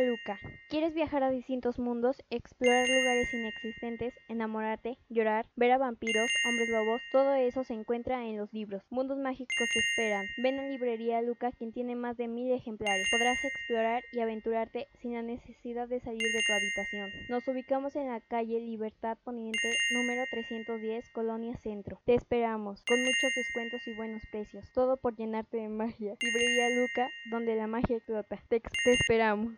Luca. ¿Quieres viajar a distintos mundos, explorar lugares inexistentes, enamorarte, llorar, ver a vampiros, hombres lobos? Todo eso se encuentra en los libros. Mundos mágicos te esperan. Ven a Librería Luca, quien tiene más de mil ejemplares. Podrás explorar y aventurarte sin la necesidad de salir de tu habitación. Nos ubicamos en la calle Libertad Poniente, número 310, Colonia Centro. Te esperamos, con muchos descuentos y buenos precios. Todo por llenarte de magia. Librería Luca, donde la magia explota. Te, te esperamos.